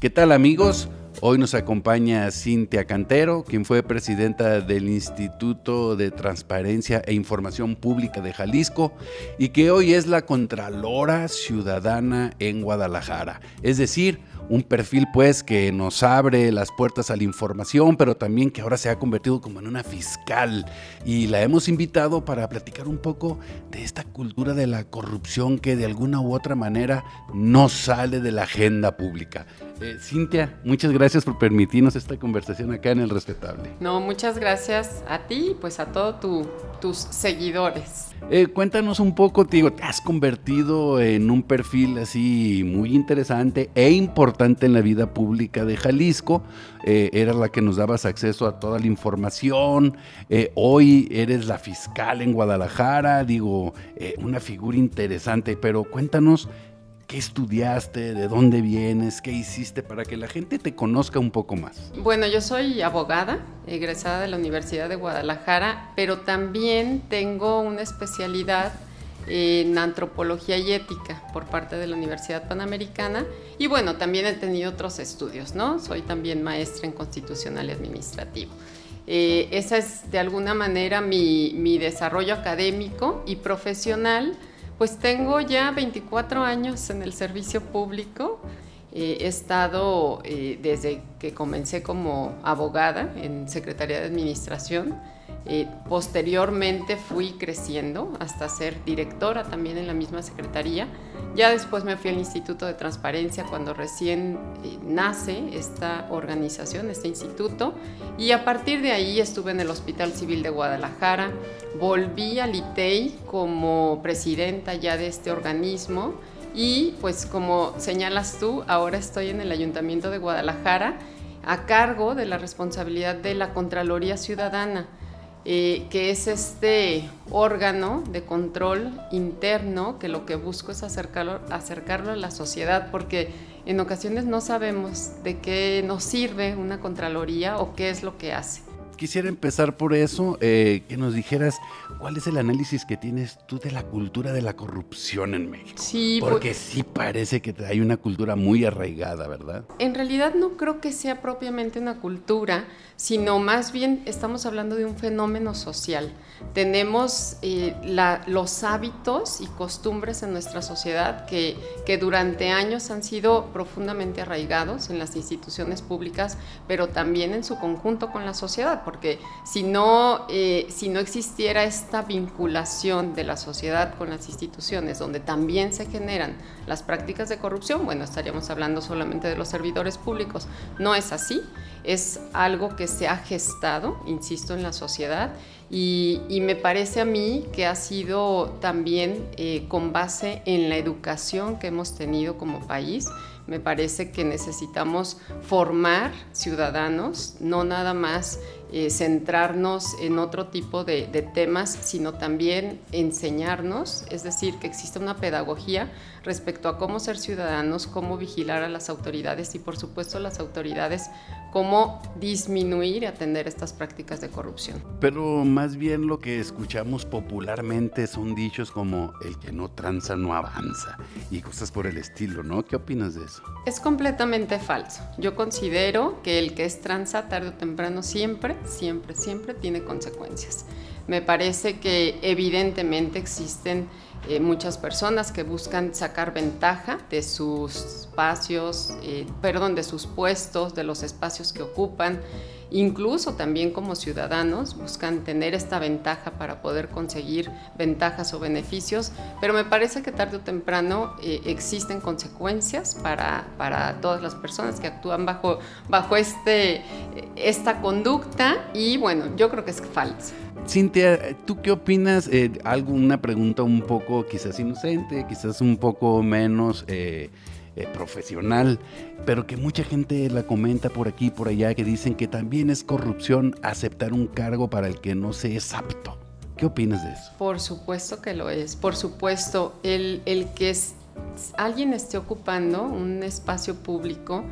¿Qué tal amigos? Hoy nos acompaña Cintia Cantero, quien fue presidenta del Instituto de Transparencia e Información Pública de Jalisco y que hoy es la Contralora Ciudadana en Guadalajara. Es decir, un perfil pues que nos abre las puertas a la información, pero también que ahora se ha convertido como en una fiscal. Y la hemos invitado para platicar un poco de esta cultura de la corrupción que de alguna u otra manera no sale de la agenda pública. Eh, Cintia, muchas gracias por permitirnos esta conversación acá en El Respetable. No, muchas gracias a ti y pues a todos tus seguidores. Eh, cuéntanos un poco, te digo, te has convertido en un perfil así muy interesante e importante en la vida pública de Jalisco. Eh, eras la que nos dabas acceso a toda la información. Eh, hoy eres la fiscal en Guadalajara, digo, una figura interesante, pero cuéntanos ¿Qué estudiaste? ¿De dónde vienes? ¿Qué hiciste para que la gente te conozca un poco más? Bueno, yo soy abogada, egresada de la Universidad de Guadalajara, pero también tengo una especialidad en antropología y ética por parte de la Universidad Panamericana y bueno, también he tenido otros estudios, ¿no? Soy también maestra en constitucional y administrativo. Eh, esa es de alguna manera mi, mi desarrollo académico y profesional pues tengo ya 24 años en el servicio público. He estado eh, desde que comencé como abogada en Secretaría de Administración eh, posteriormente fui creciendo hasta ser directora también en la misma secretaría. Ya después me fui al Instituto de Transparencia cuando recién eh, nace esta organización, este instituto. Y a partir de ahí estuve en el Hospital Civil de Guadalajara. Volví al ITEI como presidenta ya de este organismo. Y pues como señalas tú, ahora estoy en el Ayuntamiento de Guadalajara a cargo de la responsabilidad de la Contraloría Ciudadana eh, que es este órgano de control interno que lo que busco es acercarlo, acercarlo a la sociedad, porque en ocasiones no sabemos de qué nos sirve una Contraloría o qué es lo que hace quisiera empezar por eso, eh, que nos dijeras cuál es el análisis que tienes tú de la cultura de la corrupción en México. Sí, porque sí parece que hay una cultura muy arraigada, ¿verdad? En realidad no creo que sea propiamente una cultura, sino más bien estamos hablando de un fenómeno social. Tenemos eh, los hábitos y costumbres en nuestra sociedad que, que durante años han sido profundamente arraigados en las instituciones públicas, pero también en su conjunto con la sociedad porque si no, eh, si no existiera esta vinculación de la sociedad con las instituciones, donde también se generan las prácticas de corrupción, bueno, estaríamos hablando solamente de los servidores públicos. No es así, es algo que se ha gestado, insisto, en la sociedad y, me parece a mí que ha sido también eh, con base en la educación que hemos tenido como país. Me parece que necesitamos formar ciudadanos, no nada más eh, centrarnos en otro tipo de, temas, sino también enseñarnos, es decir, que exista una pedagogía respecto a cómo ser ciudadanos, cómo vigilar a las autoridades y por supuesto las autoridades, cómo disminuir y atender estas prácticas de corrupción. Pero más bien lo que escuchamos popularmente son dichos como el que no tranza no avanza y cosas por el estilo, ¿no? ¿Qué opinas de eso? Es completamente falso. Yo considero que el que es tranza tarde o temprano siempre siempre, siempre tiene consecuencias. Me parece que evidentemente existen eh, muchas personas que buscan sacar ventaja de sus espacios, eh, perdón, de sus puestos, de los espacios que ocupan incluso también como ciudadanos buscan tener esta ventaja para poder conseguir ventajas o beneficios, pero me parece que tarde o temprano eh, existen consecuencias para, para, todas las personas que actúan bajo, bajo este, esta conducta y bueno, yo creo que es falso. Cintia, ¿tú qué opinas? Eh, algo, una pregunta un poco quizás inocente, quizás un poco menos... Eh, eh, profesional, pero que mucha gente la comenta por aquí y por allá, que dicen que también es corrupción aceptar un cargo para el que no se es apto. ¿Qué opinas de eso? Por supuesto que lo es, por supuesto, el, el que es, alguien esté ocupando un espacio público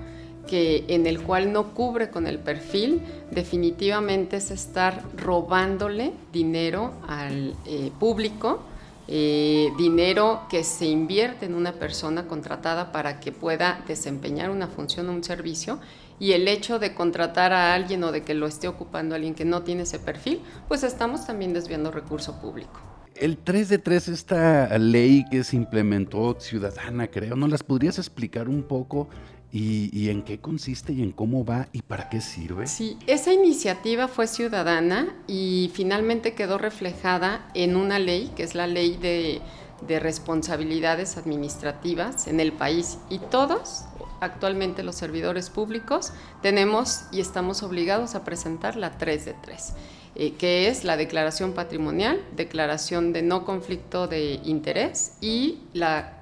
que, en el cual no cubre con el perfil, definitivamente es estar robándole dinero al eh, público eh, dinero que se invierte en una persona contratada para que pueda desempeñar una función o un servicio y el hecho de contratar a alguien o de que lo esté ocupando alguien que no tiene ese perfil, pues estamos también desviando recurso público. El 3 de 3, esta ley que se implementó ciudadana, creo, ¿no las podrías explicar un poco y, en qué consiste y en cómo va y para qué sirve? Sí, esa iniciativa fue ciudadana y finalmente quedó reflejada en una ley, que es la ley de, de responsabilidades administrativas en el país. Y todos, actualmente los servidores públicos, tenemos y estamos obligados a presentar la 3 de 3. Eh, que es la declaración patrimonial, declaración de no conflicto de interés y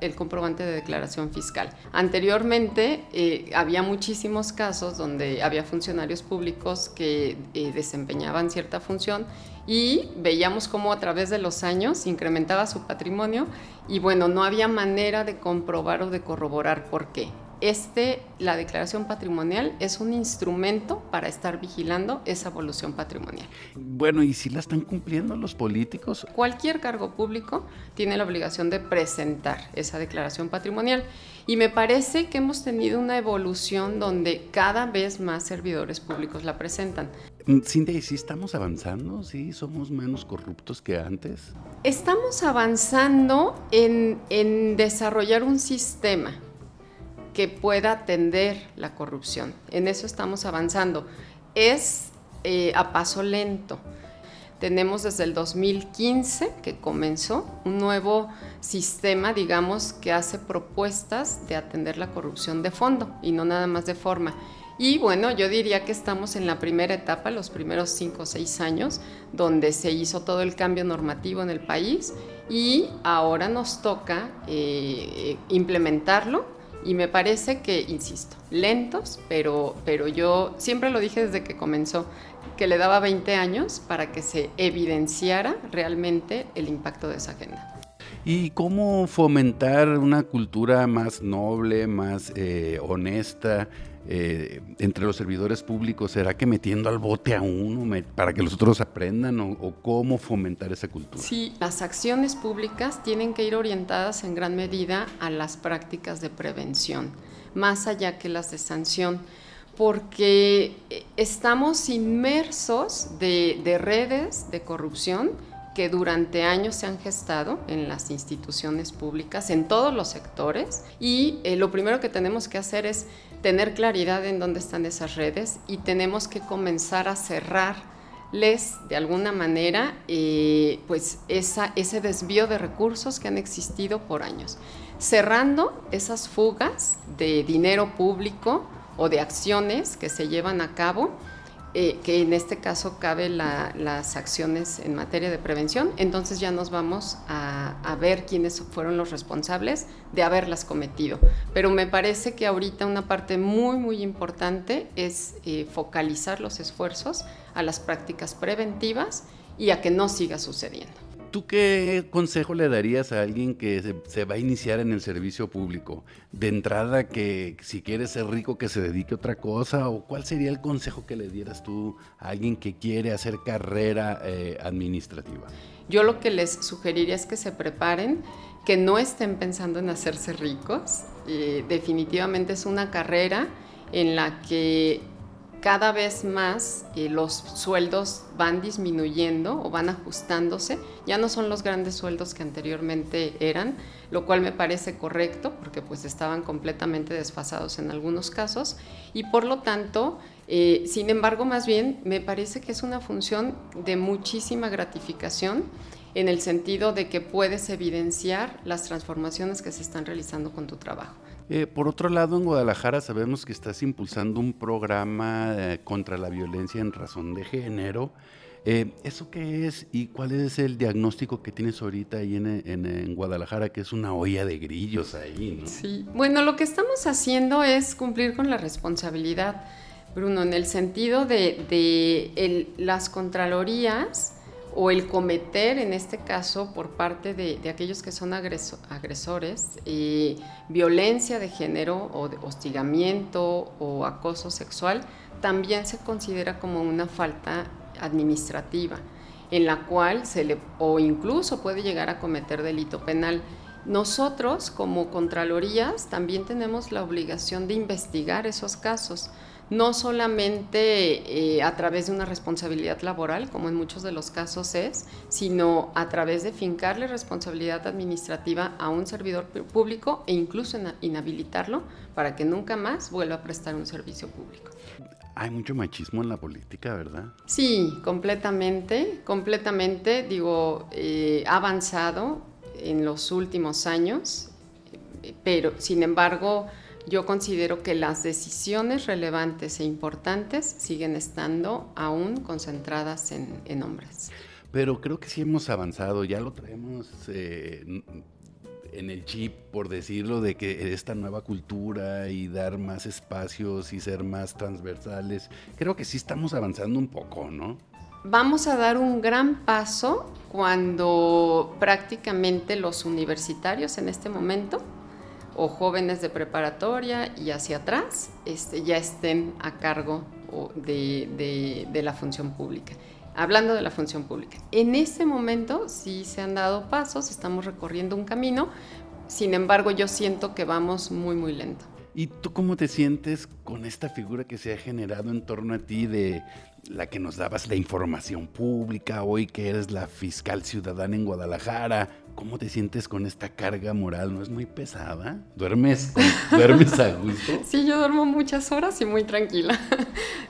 el comprobante de declaración fiscal. Anteriormente eh, había muchísimos casos donde había funcionarios públicos que eh, desempeñaban cierta función y veíamos cómo a través de los años incrementaba su patrimonio y bueno, no había manera de comprobar o de corroborar por qué este, la declaración patrimonial es un instrumento para estar vigilando esa evolución patrimonial. Bueno, ¿y si la están cumpliendo los políticos? Cualquier cargo público tiene la obligación de presentar esa declaración patrimonial. Y me parece que hemos tenido una evolución donde cada vez más servidores públicos la presentan. Mm, Cintia, ¿y si estamos avanzando? ¿Sí? ¿Somos menos corruptos que antes? Estamos avanzando en, en desarrollar un sistema que pueda atender la corrupción. En eso estamos avanzando. Es eh, a paso lento. Tenemos desde el 2015 que comenzó un nuevo sistema, digamos, que hace propuestas de atender la corrupción de fondo y no nada más de forma. Y bueno, yo diría que estamos en la primera etapa, los primeros cinco o seis años, donde se hizo todo el cambio normativo en el país y ahora nos toca eh, implementarlo y me parece que, insisto, lentos, pero, pero yo siempre lo dije desde que comenzó, que le daba 20 años para que se evidenciara realmente el impacto de esa agenda. ¿Y cómo fomentar una cultura más noble, más eh, honesta? Eh, entre los servidores públicos? ¿Será que metiendo al bote a uno para que los otros aprendan o, cómo fomentar esa cultura? Sí, las acciones públicas tienen que ir orientadas en gran medida a las prácticas de prevención, más allá que las de sanción porque eh, estamos inmersos de, redes de corrupción que durante años se han gestado en las instituciones públicas, en todos los sectores, y eh, lo primero que tenemos que hacer es tener claridad en dónde están esas redes y tenemos que comenzar a cerrarles de alguna manera eh, pues ese desvío de recursos que han existido por años. Cerrando esas fugas de dinero público o de acciones que se llevan a cabo eh, que en este caso cabe las acciones en materia de prevención, entonces ya nos vamos a, ver quiénes fueron los responsables de haberlas cometido. Pero me parece que ahorita una parte muy, muy importante es eh, focalizar los esfuerzos a las prácticas preventivas y a que no siga sucediendo. ¿Tú qué consejo le darías a alguien que se, va a iniciar en el servicio público? De entrada, que si quiere ser rico, que se dedique a otra cosa, o cuál sería el consejo que le dieras tú a alguien que quiere hacer carrera eh, administrativa? Yo lo que les sugeriría es que se preparen, que no estén pensando en hacerse ricos. Eh, definitivamente es una carrera en la que cada vez más los sueldos van disminuyendo o van ajustándose, ya no son los grandes sueldos que anteriormente eran, lo cual me parece correcto porque pues estaban completamente desfasados en algunos casos y por lo tanto, eh, sin embargo, más bien me parece que es una función de muchísima gratificación en el sentido de que puedes evidenciar las transformaciones que se están realizando con tu trabajo. Eh, por otro lado, en Guadalajara sabemos que estás impulsando un programa eh, contra la violencia en razón de género. Eh, ¿Eso qué es y cuál es el diagnóstico que tienes ahorita ahí en, Guadalajara, que es una olla de grillos ahí? ¿no? Sí, bueno, lo que estamos haciendo es cumplir con la responsabilidad, Bruno, en el sentido de, las contralorías o el cometer, en este caso, por parte de, aquellos que son agresores, eh, violencia de género o hostigamiento o acoso sexual, también se considera como una falta administrativa. en la cual se le, o incluso puede llegar a cometer delito penal. Nosotros, como Contralorías, también tenemos la obligación de investigar esos casos no solamente eh, a través de una responsabilidad laboral, como en muchos de los casos es, sino a través de fincarle responsabilidad administrativa a un servidor público e incluso inhabilitarlo para que nunca más vuelva a prestar un servicio público. Hay mucho machismo en la política, ¿verdad? Sí, completamente, completamente. Digo, eh, ha avanzado en los últimos años, eh, pero sin embargo yo considero que las decisiones relevantes e importantes siguen estando aún concentradas en, hombres. Pero creo que sí hemos avanzado, ya lo traemos eh, en el chip, por decirlo, de que esta nueva cultura y dar más espacios y ser más transversales, creo que sí estamos avanzando un poco, ¿no? Vamos a dar un gran paso cuando prácticamente los universitarios en este momento o jóvenes de preparatoria y hacia atrás este, ya estén a cargo de, de, la función pública. Hablando de la función pública, en este momento sí se han dado pasos, estamos recorriendo un camino, sin embargo yo siento que vamos muy, muy lento. ¿Y tú cómo te sientes con esta figura que se ha generado en torno a ti de la que nos dabas la información pública, hoy que eres la fiscal ciudadana en Guadalajara? ¿Cómo te sientes con esta carga moral? ¿No es muy pesada? ¿Duermes, ¿duermes a gusto? Sí, yo duermo muchas horas y muy tranquila.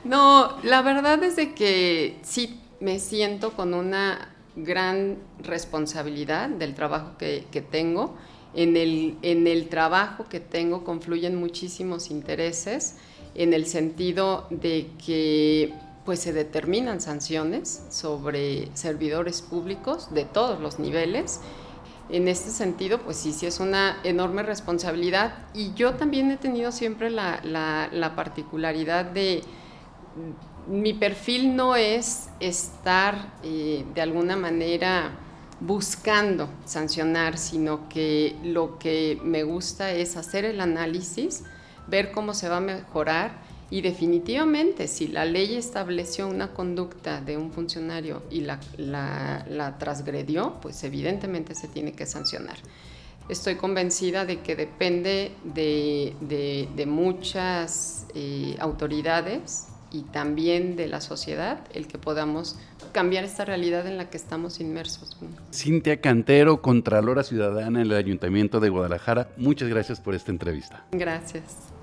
No, la verdad es de que sí me siento con una gran responsabilidad del trabajo que, que tengo en el, en el trabajo que tengo confluyen muchísimos intereses en el sentido de que pues se determinan sanciones sobre servidores públicos de todos los niveles. En este sentido, pues sí, sí es una enorme responsabilidad y yo también he tenido siempre la, la particularidad de mi perfil no es estar eh, de alguna manera buscando sancionar, sino que lo que me gusta es hacer el análisis, ver cómo se va a mejorar y definitivamente si la ley estableció una conducta de un funcionario y la, la, transgredió, pues evidentemente se tiene que sancionar. Estoy convencida de que depende de, muchas eh, autoridades y también de la sociedad el que podamos cambiar esta realidad en la que estamos inmersos. Cintia Cantero, Contralora Ciudadana en el Ayuntamiento de Guadalajara, muchas gracias por esta entrevista. Gracias.